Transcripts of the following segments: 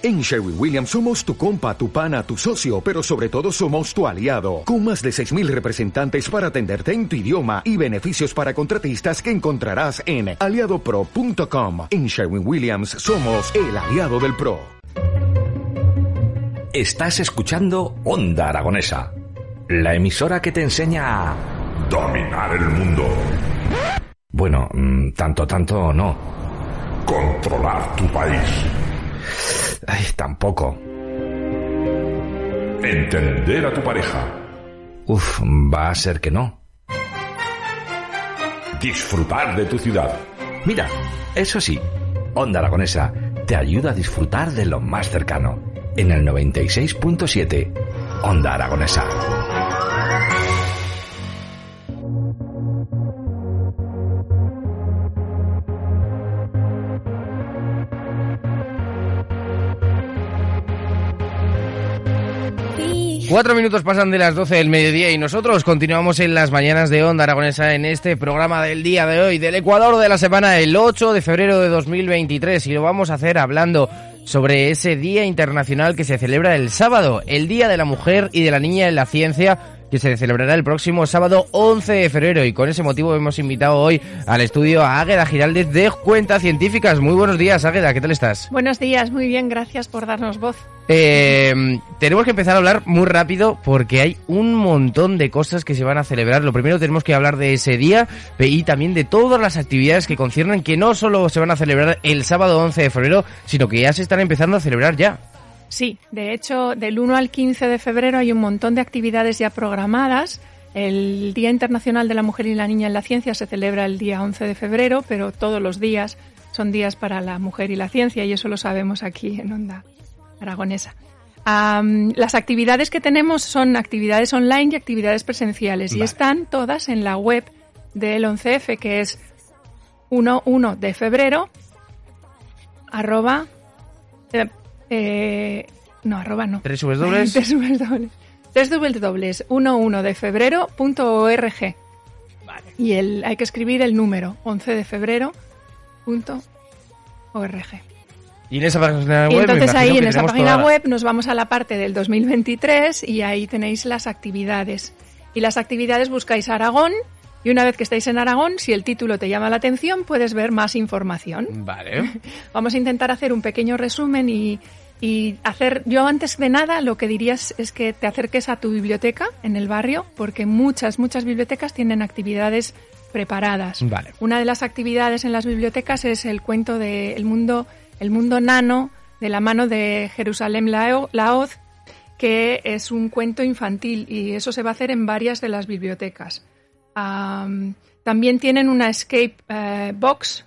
En Sherwin Williams somos tu compa, tu pana, tu socio, pero sobre todo somos tu aliado, con más de 6.000 representantes para atenderte en tu idioma y beneficios para contratistas que encontrarás en aliadopro.com. En Sherwin Williams somos el aliado del PRO. Estás escuchando Onda Aragonesa, la emisora que te enseña a dominar el mundo. Bueno, mm, tanto, tanto no. Controlar tu país. Ay, tampoco. Entender a tu pareja. Uf, va a ser que no. Disfrutar de tu ciudad. Mira, eso sí, Onda Aragonesa te ayuda a disfrutar de lo más cercano. En el 96.7, Onda Aragonesa. Cuatro minutos pasan de las 12 del mediodía y nosotros continuamos en las mañanas de Onda Aragonesa en este programa del día de hoy, del Ecuador de la semana, el 8 de febrero de 2023. Y lo vamos a hacer hablando sobre ese Día Internacional que se celebra el sábado, el Día de la Mujer y de la Niña en la Ciencia que se celebrará el próximo sábado 11 de febrero y con ese motivo hemos invitado hoy al estudio a Águeda Giraldez de Cuentas Científicas. Muy buenos días, Águeda, ¿qué tal estás? Buenos días, muy bien, gracias por darnos voz. Eh, tenemos que empezar a hablar muy rápido porque hay un montón de cosas que se van a celebrar. Lo primero tenemos que hablar de ese día y también de todas las actividades que conciernen que no solo se van a celebrar el sábado 11 de febrero, sino que ya se están empezando a celebrar ya. Sí, de hecho, del 1 al 15 de febrero hay un montón de actividades ya programadas. El Día Internacional de la Mujer y la Niña en la Ciencia se celebra el día 11 de febrero, pero todos los días son días para la mujer y la ciencia y eso lo sabemos aquí en Onda Aragonesa. las actividades que tenemos son actividades online y actividades presenciales y están todas en la web del 11F, que es 11 de febrero, arroba, eh, eh, no, arroba no. Tres dobles. Tres dobles. Tres dobles 11 de febrero.org. Vale. Y el, hay que escribir el número 11 de febrero.org. Y en esa página web. Y entonces ahí en esa página web nos vamos a la parte del 2023 y ahí tenéis las actividades. Y las actividades buscáis Aragón y una vez que estáis en Aragón, si el título te llama la atención, puedes ver más información. Vale. Vamos a intentar hacer un pequeño resumen y, hacer, yo antes de nada lo que dirías es que te acerques a tu biblioteca en el barrio, porque muchas, muchas bibliotecas tienen actividades preparadas. Vale. Una de las actividades en las bibliotecas es el cuento de el mundo, el mundo nano de la mano de Jerusalén Laoz, que es un cuento infantil y eso se va a hacer en varias de las bibliotecas también tienen una escape eh, box.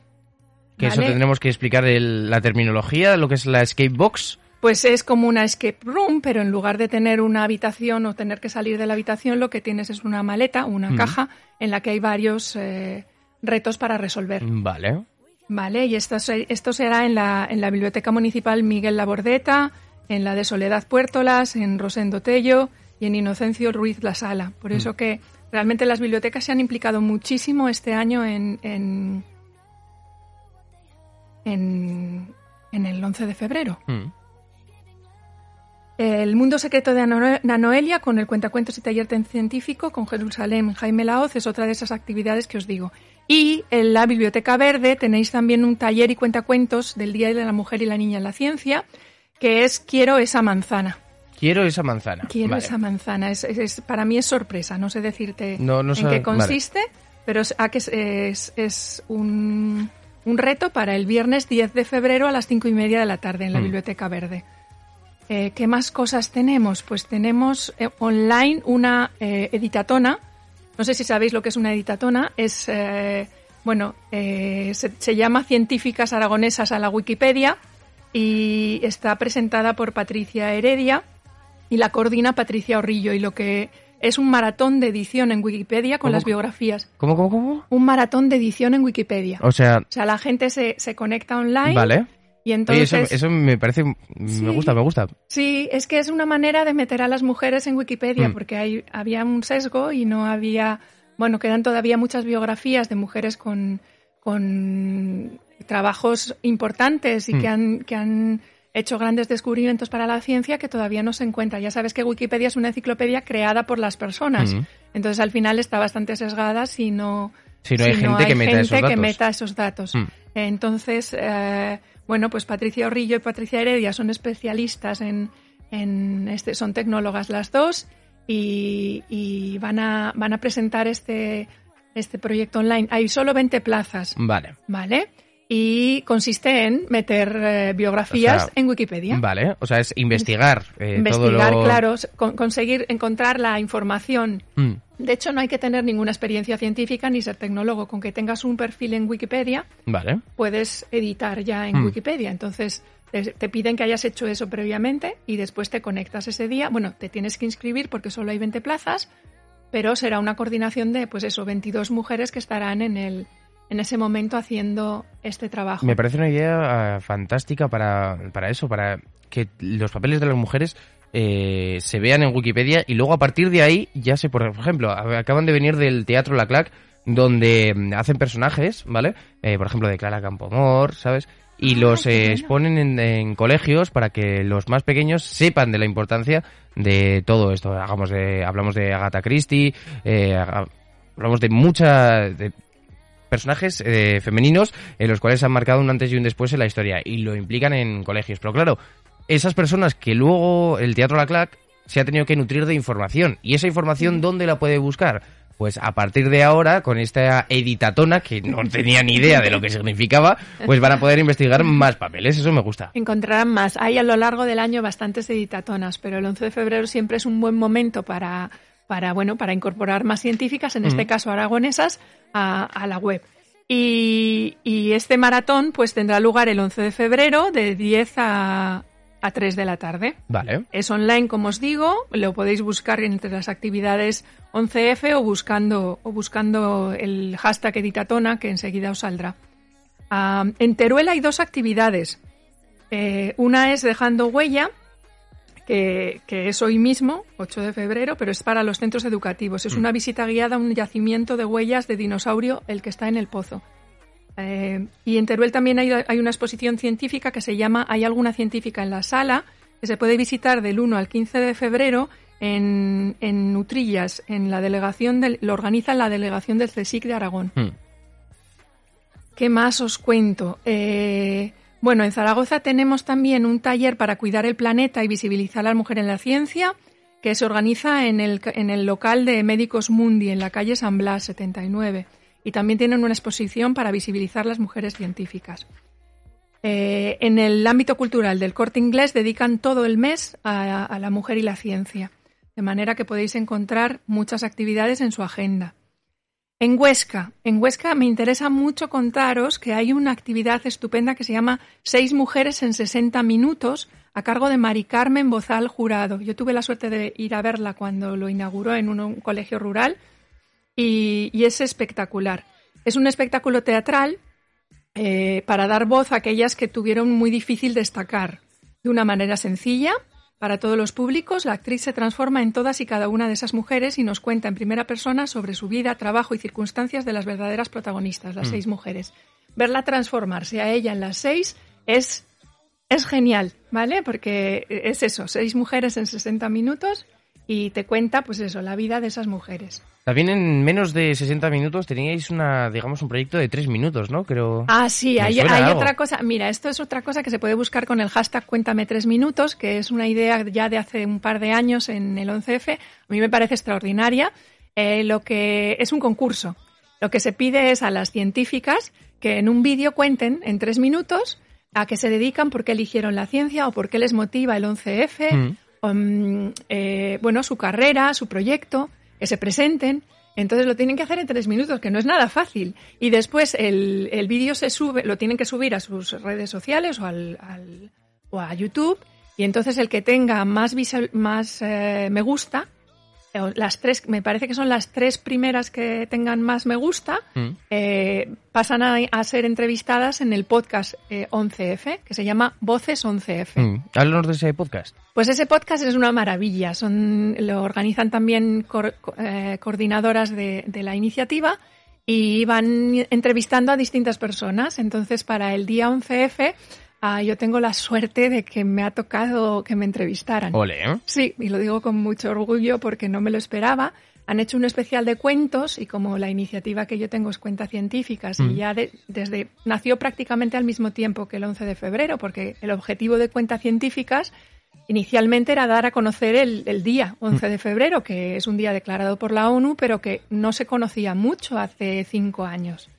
Que eso tendremos que explicar la terminología, lo que es la escape box. Pues es como una escape room, pero en lugar de tener una habitación o tener que salir de la habitación, lo que tienes es una maleta, una caja, en la que hay varios eh, retos para resolver. Vale. Vale, y esto, esto será en la, en la Biblioteca Municipal Miguel Labordeta, en la de Soledad Puertolas, en Rosendo Tello y en Inocencio Ruiz La Sala. Por eso mm. que Realmente las bibliotecas se han implicado muchísimo este año en, en, en, el 11 de febrero. Mm. El Mundo Secreto de Nanoelia con el Cuentacuentos y Taller Científico con Jerusalén Jaime Laoz es otra de esas actividades que os digo. Y en la Biblioteca Verde tenéis también un taller y cuentacuentos del Día de la Mujer y la Niña en la Ciencia, que es Quiero esa manzana. Quiero esa manzana. Quiero esa manzana. Es, para mí es sorpresa. No sé decirte en qué consiste, pero es, es, un, reto para el viernes 10 de febrero a las 5 y media de la tarde en la mm. Biblioteca Verde. Eh, ¿Qué más cosas tenemos? Pues tenemos eh, online una eh, editatona. No sé si sabéis lo que es una editatona. Es, bueno, se, se llama Científicas Aragonesas a la Wikipedia y está presentada por Patricia Heredia y la coordina Patricia Orrillo y lo que es un maratón de edición en Wikipedia con las biografías. ¿Cómo, cómo, cómo? Un maratón de edición en Wikipedia. O sea... O sea, la gente se, se conecta online. Vale. Y entonces... eso, eso, me parece... me gusta, me gusta. Sí, es que es una manera de meter a las mujeres en Wikipedia mm. porque hay, había un sesgo y no había... Bueno, quedan todavía muchas biografías de mujeres con, con trabajos importantes y que, mm. han, que han hecho grandes descubrimientos para la ciencia que todavía no se encuentran. Ya sabes que Wikipedia es una enciclopedia creada por las personas. Entonces, al final está bastante sesgada si no, si no hay gente, que, meta esos que, meta esos datos. Mm. Entonces, eh, bueno, pues Patricia Orrillo y Patricia Heredia son especialistas en, en este, son tecnólogas las dos y, y, van, a, van a presentar este, este proyecto online. Hay solo 20 plazas. Vale. Vale y consiste en meter eh, biografías en Wikipedia. Vale, o sea, es investigar. Eh, investigar, claro, conseguir encontrar la información. Mm. De hecho, no hay que tener ninguna experiencia científica ni ser tecnólogo. Con que tengas un perfil en Wikipedia, vale. puedes editar ya en mm. Wikipedia. Entonces, te, piden que hayas hecho eso previamente y después te conectas ese día. Bueno, te tienes que inscribir porque solo hay 20 plazas, pero será una coordinación de, pues eso, 22 mujeres que estarán en el en ese momento haciendo este trabajo. Me parece una idea ah, fantástica para, para eso, para que los papeles de las mujeres eh, se vean en Wikipedia y luego a partir de ahí ya sé, por ejemplo, acaban de venir del Teatro La Clac donde mm, hacen personajes, ¿vale? Eh, por ejemplo, de Clara Campomor, ¿sabes? Y ah, los eh, exponen en, colegios para que los más pequeños sepan de la importancia de todo esto. Hagamos de, hablamos de Agatha Christie, hablamos de mucha, personajes eh, femeninos en los cuales han marcado un antes y un después en la historia y lo implican en colegios. Pero claro, esas personas que luego el Teatro La Clac se ha tenido que nutrir de información. ¿Y esa información dónde la puede buscar? Pues a partir de ahora, con esta editatona, que no tenía ni idea de lo que significaba, pues van a poder investigar más papeles. Eso me gusta. Encontrarán más. Hay a lo largo del año bastantes editatonas, pero el 11 de febrero siempre es un buen momento para para, bueno, para incorporar más científicas, en este caso aragonesas, a, la web. Y, este maratón pues tendrá lugar el 11 de febrero de 10 a, a 3 de la tarde. Vale. Es online, como os digo, lo podéis buscar entre las actividades 11F o buscando, o buscando el hashtag Editatona, que enseguida os saldrá. Ah, en Teruel hay dos actividades. Eh, una es dejando huella, que, es hoy mismo, 8 de febrero, pero es para los centros educativos. Es mm. una visita guiada a un yacimiento de huellas de dinosaurio, el que está en el pozo. Eh, y en Teruel también hay, una exposición científica que se llama Hay alguna científica en la sala, que se puede visitar del 1 al 15 de febrero en, en Nutrillas, en la delegación del, lo organiza la delegación del CSIC de Aragón. Mm. ¿Qué más os cuento? Eh, bueno, en Zaragoza tenemos también un taller para cuidar el planeta y visibilizar a la mujer en la ciencia, que se organiza en el, en el local de Médicos Mundi, en la calle San Blas 79. Y también tienen una exposición para visibilizar las mujeres científicas. Eh, en el ámbito cultural del corte inglés dedican todo el mes a la mujer y la ciencia, de manera que podéis encontrar muchas actividades en su agenda. En Huesca, en Huesca me interesa mucho contaros que hay una actividad estupenda que se llama Seis mujeres en 60 minutos a cargo de Mari Carmen Bozal Jurado. Yo tuve la suerte de ir a verla cuando lo inauguró en un, colegio rural y, es espectacular. Es un espectáculo teatral eh, para dar voz a aquellas que tuvieron muy difícil destacar de una manera sencilla para todos los públicos, la actriz se transforma en todas y cada una de esas mujeres y nos cuenta en primera persona sobre su vida, trabajo y circunstancias de las verdaderas protagonistas, las mm. seis mujeres. Verla transformarse a ella en las seis es, es genial, ¿vale? Porque es eso, seis mujeres en 60 minutos y te cuenta, pues eso, la vida de esas mujeres. También en menos de 60 minutos teníais una, digamos, un proyecto de 3 minutos, ¿no? Creo. Ah, sí, hay, otra cosa. Mira, esto es otra cosa que se puede buscar con el hashtag Cuéntame 3 minutos, que es una idea ya de hace un par de años en el 11F. A mí me parece extraordinaria. Eh, lo que es un concurso. Lo que se pide es a las científicas que en un vídeo cuenten en 3 minutos a qué se dedican, por qué eligieron la ciencia o por qué les motiva el 11F Um, eh, bueno, su carrera, su proyecto, que se presenten. Entonces lo tienen que hacer en tres minutos, que no es nada fácil. Y después el, el vídeo se sube, lo tienen que subir a sus redes sociales o, al, o a YouTube. Y entonces el que tenga más, más eh, me gusta, las tres, me parece que son las tres primeras que tengan más me gusta, mm. eh, pasan a, ser entrevistadas en el podcast 11F, eh, que se llama Voces 11F. Mm. Háblanos de ese podcast. Pues ese podcast es una maravilla. Son, lo organizan también eh, coordinadoras de, de la iniciativa y van entrevistando a distintas personas. Entonces, para el día 11F Ah, yo tengo la suerte de que me ha tocado que me entrevistaran. Ole, ¿eh? Sí, y lo digo con mucho orgullo porque no me lo esperaba. Han hecho un especial de cuentos y como la iniciativa que yo tengo es Cuentas Científicas y mm. ya desde nació prácticamente al mismo tiempo que el 11 de febrero porque el objetivo de Cuentas Científicas inicialmente era dar a conocer el, el día 11 de febrero, que es un día declarado por la ONU, pero que no se conocía mucho hace cinco años.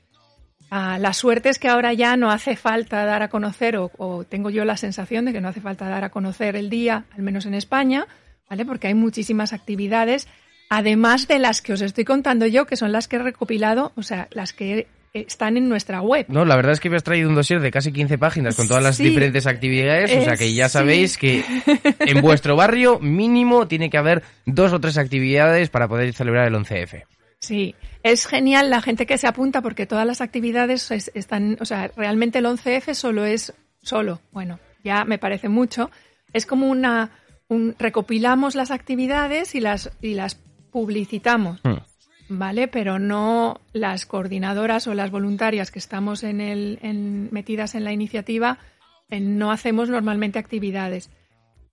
Ah, la suerte es que ahora ya no hace falta dar a conocer, o, tengo yo la sensación de que no hace falta dar a conocer el día, al menos en España, ¿vale? Porque hay muchísimas actividades, además de las que os estoy contando yo, que son las que he recopilado, o sea, las que están en nuestra web. No, la verdad es que me has traído un dossier de casi 15 páginas con todas las diferentes actividades, o sea que ya sabéis que en vuestro barrio mínimo tiene que haber dos o tres actividades para poder celebrar el 11F. Sí, es genial la gente que se apunta porque todas las actividades están, o sea, realmente el 11F solo es, solo, bueno, ya me parece mucho, es como una, un, recopilamos las actividades y las, y las publicitamos, hmm. ¿vale? Pero no las coordinadoras o las voluntarias que estamos en el, en, metidas en la iniciativa, no hacemos normalmente actividades.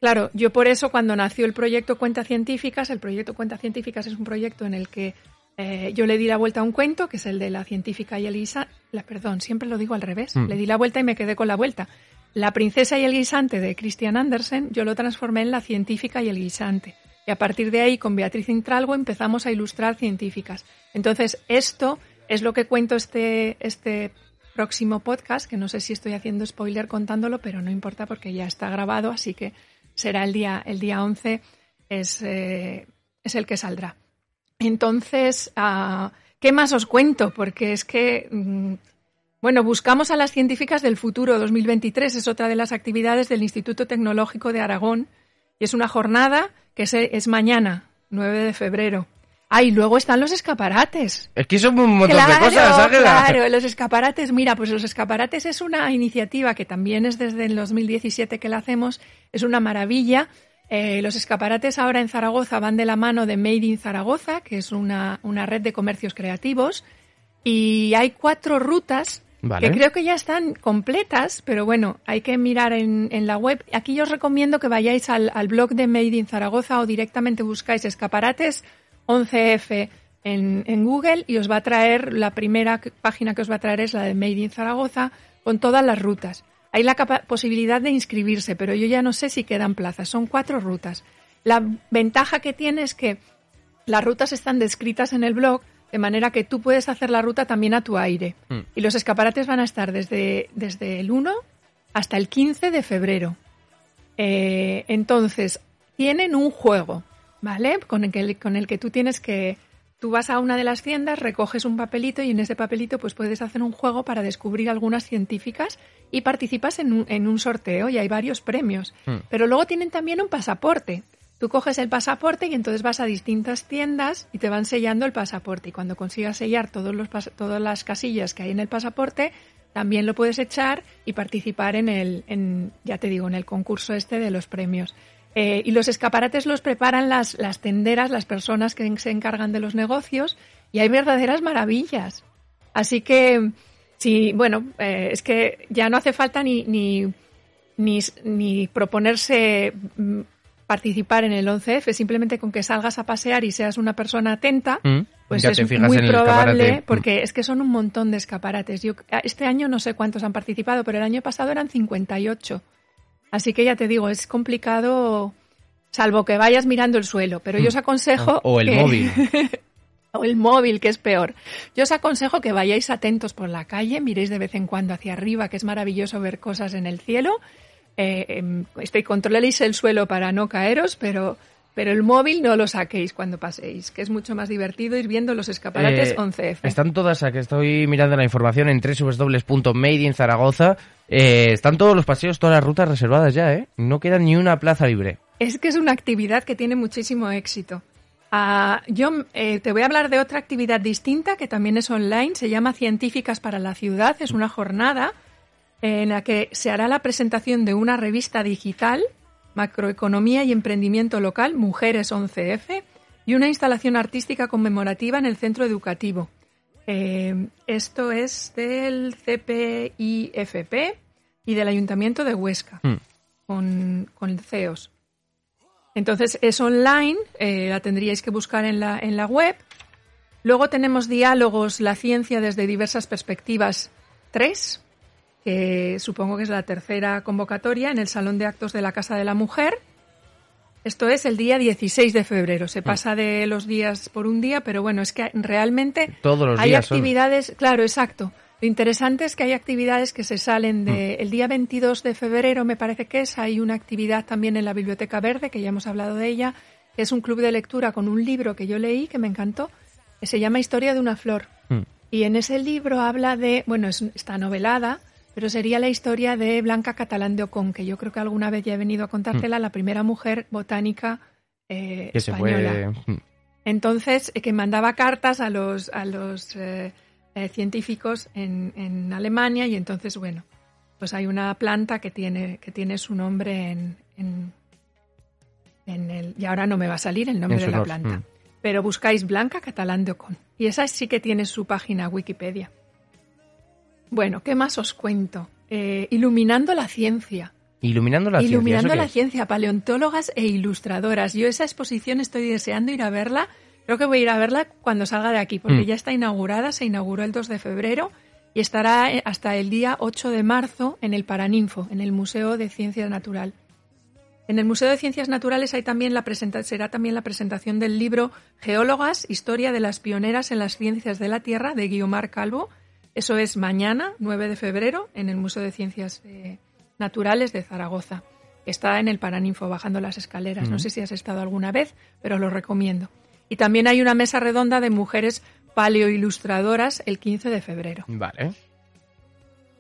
Claro, yo por eso cuando nació el proyecto Cuentas Científicas, el proyecto Cuentas Científicas es un proyecto en el que eh, yo le di la vuelta a un cuento, que es el de la científica y el guisante. La, perdón, siempre lo digo al revés. Mm. Le di la vuelta y me quedé con la vuelta. La princesa y el guisante de Christian Andersen, yo lo transformé en la científica y el guisante. Y a partir de ahí, con Beatriz Intralgo, empezamos a ilustrar científicas. Entonces, esto es lo que cuento este, este próximo podcast, que no sé si estoy haciendo spoiler contándolo, pero no importa porque ya está grabado, así que será el día, el día 11, es, eh, es el que saldrá. Entonces, ah, ¿qué más os cuento? Porque es que, mm, bueno, buscamos a las científicas del futuro 2023, es otra de las actividades del Instituto Tecnológico de Aragón, y es una jornada que es, mañana, 9 de febrero. Ah, y luego están los escaparates. Es que son un montón de cosas, Ángela. Claro, los escaparates, mira, pues los escaparates es una iniciativa que también es desde el 2017 que la hacemos, es una maravilla eh, los escaparates ahora en Zaragoza van de la mano de Made in Zaragoza, que es una, red de comercios creativos, y hay cuatro rutas que creo que ya están completas, pero bueno, hay que mirar en, la web. Aquí yo os recomiendo que vayáis al, blog de Made in Zaragoza o directamente buscáis escaparates 11F en, en Google y os va a traer, la primera página que os va a traer es la de Made in Zaragoza con todas las rutas. Hay la posibilidad de inscribirse, pero yo ya no sé si quedan plazas. Son cuatro rutas. La ventaja que tiene es que las rutas están descritas en el blog, de manera que tú puedes hacer la ruta también a tu aire. Hmm. Y los escaparates van a estar desde, desde el 1 hasta el 15 de febrero. Eh, entonces, tienen un juego, ¿vale? Con el, que, con el que tú tienes que Tú vas a una de las tiendas, recoges un papelito y en ese papelito pues puedes hacer un juego para descubrir algunas científicas y participas en un, en un sorteo y hay varios premios. Hmm. Pero luego tienen también un pasaporte. Tú coges el pasaporte y entonces vas a distintas tiendas y te van sellando el pasaporte. Y cuando consigas sellar todos los todas las casillas que hay en el pasaporte, también lo puedes echar y participar en el, en, ya te digo, en el concurso este de los premios. Eh, y los escaparates los preparan las, las tenderas, las personas que se encargan de los negocios, y hay verdaderas maravillas. Así que, sí, bueno, eh, es que ya no hace falta ni, ni, ni, proponerse mm, participar en el 11F, simplemente con que salgas a pasear y seas una persona atenta, mm, pues es muy probable, porque es que son un montón de escaparates. Yo, este año no sé cuántos han participado, pero el año pasado eran 58. Así que ya te digo, es complicado, salvo que vayas mirando el suelo, pero yo os mm. aconsejo... O el móvil. o el móvil, que es peor. Yo os aconsejo que vayáis atentos por la calle, miréis de vez en cuando hacia arriba, que es maravilloso ver cosas en el cielo. Eh, em, este, controléis el suelo para no caeros, pero pero el móvil no lo saquéis cuando paséis, que es mucho más divertido ir viendo los escaparates 11F. Eh, están todas, a que estoy mirando la información en www.madeinzaragoza. Eh, están todos los paseos, todas las rutas reservadas ya, ¿eh? No queda ni una plaza libre. Es que es una actividad que tiene muchísimo éxito. Ah, yo eh, te voy a hablar de otra actividad distinta que también es online, se llama Científicas para la Ciudad. Es una jornada en la que se hará la presentación de una revista digital Macroeconomía y Emprendimiento Local, Mujeres 11F, y una instalación artística conmemorativa en el centro educativo. Eh, esto es del CPIFP y del Ayuntamiento de Huesca, mm. con, con CEOs. Entonces es online, eh, la tendríais que buscar en la, en la web. Luego tenemos diálogos, la ciencia desde diversas perspectivas, tres, que supongo que es la tercera convocatoria en el Salón de Actos de la Casa de la Mujer. Esto es el día 16 de febrero. Se mm. pasa de los días por un día, pero bueno, es que realmente Todos los hay días actividades. Claro, exacto. Lo interesante es que hay actividades que se salen de mm. el día 22 de febrero, me parece que es. Hay una actividad también en la Biblioteca Verde, que ya hemos hablado de ella, que es un club de lectura con un libro que yo leí que me encantó, que se llama Historia de una flor. Mm. Y en ese libro habla de, bueno, está novelada, pero sería la historia de Blanca Catalán de Ocon, que yo creo que alguna vez ya he venido a contártela, mm. la primera mujer botánica eh, española. Entonces, eh, que mandaba cartas a los, a los eh, científicos en, en, Alemania y entonces, bueno, pues hay una planta que tiene, que tiene su nombre en, en, el... Y ahora no me va a salir el nombre de la planta. Mm. Pero buscáis Blanca Catalán de Ocon. Y esa sí que tiene su página Wikipedia. Bueno, ¿qué más os cuento? Eh, iluminando la ciencia. Iluminando la ciencia. Iluminando la ciencia, paleontólogas e ilustradoras. Yo esa exposición estoy deseando ir a verla. Creo que voy a ir a verla cuando salga de aquí, porque mm. ya está inaugurada, se inauguró el 2 de febrero y estará eh, hasta el día 8 de marzo en el Paraninfo, en el Museo de Ciencia Natural. En el Museo de Ciencias Naturales hay también la será también la presentación del libro Geólogas, Historia de las pioneras en las ciencias de la Tierra, de Guiomar Calvo, eso es mañana, 9 de febrero, en el Museo de Ciencias eh, Naturales de Zaragoza. Está en el Paraninfo, bajando las escaleras. No sé si has estado alguna vez, pero lo recomiendo. Y también hay una mesa redonda de mujeres paleoilustradoras el 15 de febrero. Vale.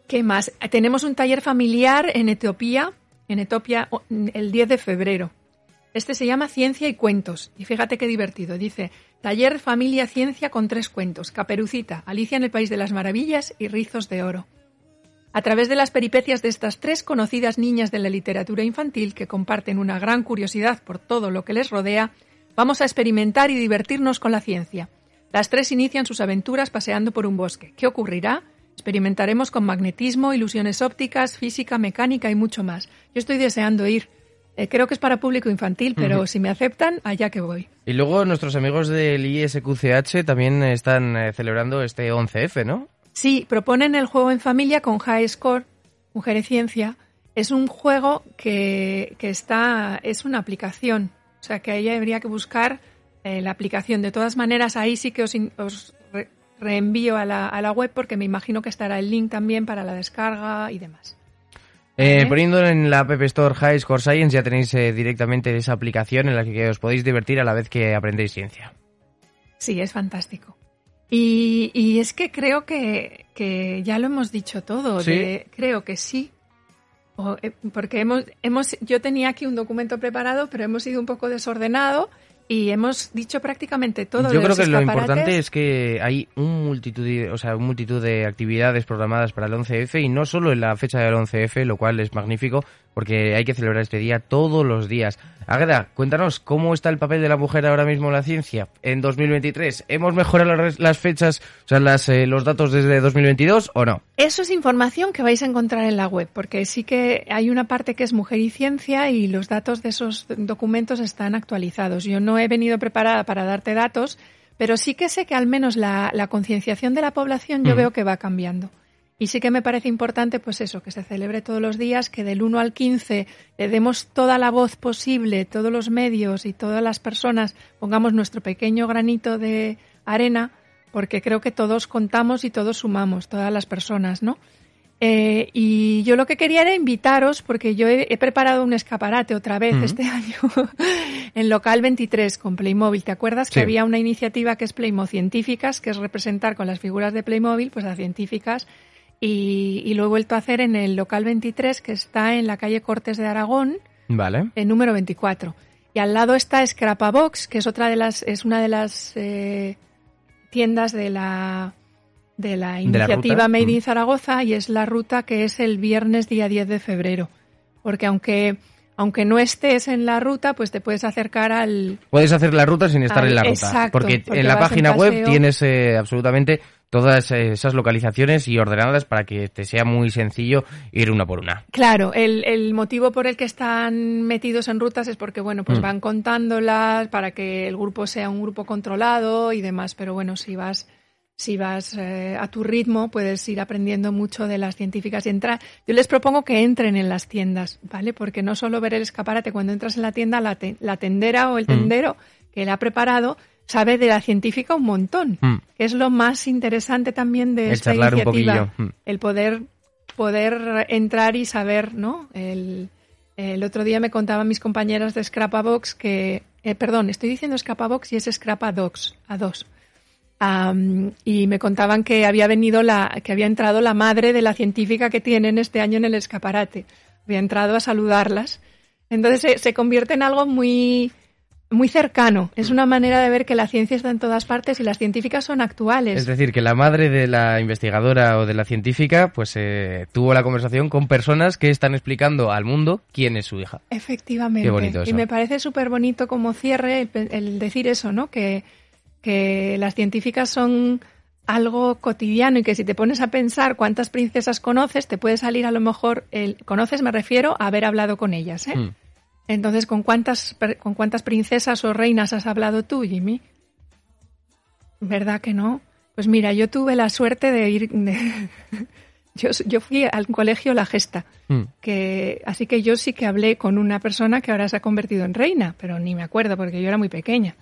¿Qué más? Tenemos un taller familiar en Etiopía, en Etiopía el 10 de febrero. Este se llama Ciencia y Cuentos. Y fíjate qué divertido. Dice, Taller Familia Ciencia con tres cuentos. Caperucita, Alicia en el País de las Maravillas y Rizos de Oro. A través de las peripecias de estas tres conocidas niñas de la literatura infantil que comparten una gran curiosidad por todo lo que les rodea, vamos a experimentar y divertirnos con la ciencia. Las tres inician sus aventuras paseando por un bosque. ¿Qué ocurrirá? Experimentaremos con magnetismo, ilusiones ópticas, física, mecánica y mucho más. Yo estoy deseando ir. Eh, creo que es para público infantil, pero si me aceptan, allá que voy. Y luego nuestros amigos del ISQCH también están eh, celebrando este 11F, ¿no? Sí, proponen el juego en familia con High Score, Mujer y Ciencia. Es un juego que, está, es una aplicación, o sea que ahí habría que buscar eh, la aplicación. De todas maneras, ahí sí que os, reenvío a la, a la web porque me imagino que estará el link también para la descarga y demás. Eh, poniendo en la App Store High Score Science ya tenéis eh, directamente esa aplicación en la que os podéis divertir a la vez que aprendéis ciencia. Sí, es fantástico. Y, es que creo que, ya lo hemos dicho todo. creo que sí. Eh, porque hemos, hemos, yo tenía aquí un documento preparado, pero hemos sido un poco desordenado y hemos dicho prácticamente todo. Yo creo que lo importante es que hay un multitud, de, o sea, un multitud de actividades programadas para el 11F y no solo en la fecha del 11F, lo cual es magnífico porque hay que celebrar este día todos los días. Agra, cuéntanos, ¿cómo está el papel de la mujer ahora mismo en la ciencia en 2023? ¿Hemos mejorado las fechas, o sea, las, eh, los datos desde 2022 o no? Eso es información que vais a encontrar en la web, porque sí que hay una parte que es mujer y ciencia y los datos de esos documentos están actualizados. Yo no he venido preparada para darte datos, pero sí que sé que al menos la, concienciación de la población yo veo que va cambiando. Y sí que me parece importante, pues eso, que se celebre todos los días, que del 1 al 15 le demos toda la voz posible, todos los medios y todas las personas pongamos nuestro pequeño granito de arena, porque creo que todos contamos y todos sumamos, todas las personas, ¿no? Eh, y yo lo que quería era invitaros, porque yo he, preparado un escaparate otra vez este año en Local 23 con Playmobil. ¿Te acuerdas que había una iniciativa que es Playmo Científicas, que es representar con las figuras de Playmobil pues a científicas y, lo he vuelto a hacer en el local 23 que está en la calle Cortes de Aragón, vale. el número 24. Y al lado está Scrapabox, que es otra de las es una de las eh, tiendas de la de la iniciativa Made in mm. Zaragoza y es la ruta que es el viernes día 10 de febrero. Porque aunque aunque no estés en la ruta, pues te puedes acercar al... Puedes hacer la ruta sin estar en la ruta. porque, en la página web tienes eh, absolutamente todas esas localizaciones y ordenadas para que te sea muy sencillo ir una por una. Claro, el, motivo por el que están metidos en rutas es porque, bueno, pues mm. van contándolas para que el grupo sea un grupo controlado y demás, pero bueno, si vas si vas eh, a tu ritmo, puedes ir aprendiendo mucho de las científicas y entrar. Yo les propongo que entren en las tiendas, ¿vale? Porque no solo ver el escaparate, cuando entras en la tienda, la, la tendera o el mm. tendero que le ha preparado sabe de la científica un montón. Mm. Es lo más interesante también de esta iniciativa. Mm. El poder, poder entrar y saber, ¿no? El, el otro día me contaban mis compañeras de Scrapabox que, eh, perdón, estoy diciendo Scrapabox y es Scrapadox, a dos y me contaban que había venido la, que había entrado la madre de la científica que tienen este año en el escaparate. Había entrado a saludarlas. Entonces se, convierte en algo muy, muy cercano. Es una manera de ver que la ciencia está en todas partes y las científicas son actuales. Es decir, que la madre de la investigadora o de la científica, pues eh, tuvo la conversación con personas que están explicando al mundo quién es su hija. Efectivamente. Qué bonito eso. Y me parece súper bonito como cierre el, decir eso, ¿no? Que que las científicas son algo cotidiano y que si te pones a pensar cuántas princesas conoces, te puede salir a lo mejor, el, conoces me refiero a haber hablado con ellas. ¿eh? Hmm. Entonces, ¿con cuántas, ¿con cuántas princesas o reinas has hablado tú, Jimmy? ¿Verdad que no? Pues mira, yo tuve la suerte de ir... yo, yo, fui al colegio La Gesta, hmm. que, así que yo sí que hablé con una persona que ahora se ha convertido en reina, pero ni me acuerdo porque yo era muy pequeña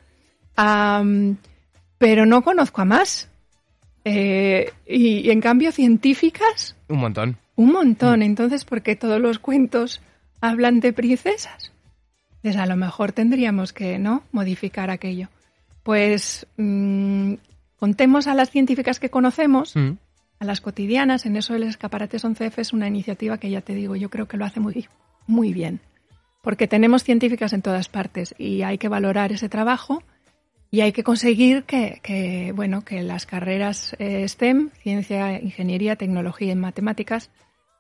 pero no conozco a más. Eh, y, en cambio, científicas. Un montón. Un montón. Mm. Entonces, ¿por qué todos los cuentos hablan de princesas? Pues a lo mejor tendríamos que, ¿no? Modificar aquello. Pues mm, contemos a las científicas que conocemos, mm. a las cotidianas. En eso el Escaparate 11F es una iniciativa que ya te digo, yo creo que lo hace muy, muy bien. Porque tenemos científicas en todas partes y hay que valorar ese trabajo y hay que conseguir que, bueno, que las carreras eh, STEM, ciencia, ingeniería, tecnología y matemáticas,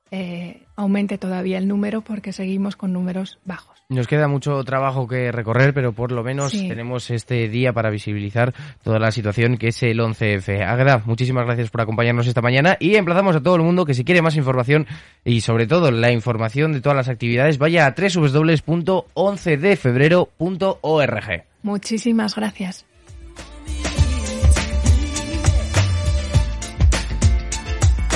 eh, aumente todavía el número porque seguimos con números bajos. Nos queda mucho trabajo que recorrer, pero por lo menos tenemos este día para visibilizar toda la situación que es el 11F. Agra, muchísimas gracias por acompañarnos esta mañana y emplazamos a todo el mundo que si quiere más información y sobre todo la información de todas las actividades vaya a www.11defebrero.org. Muchísimas gracias.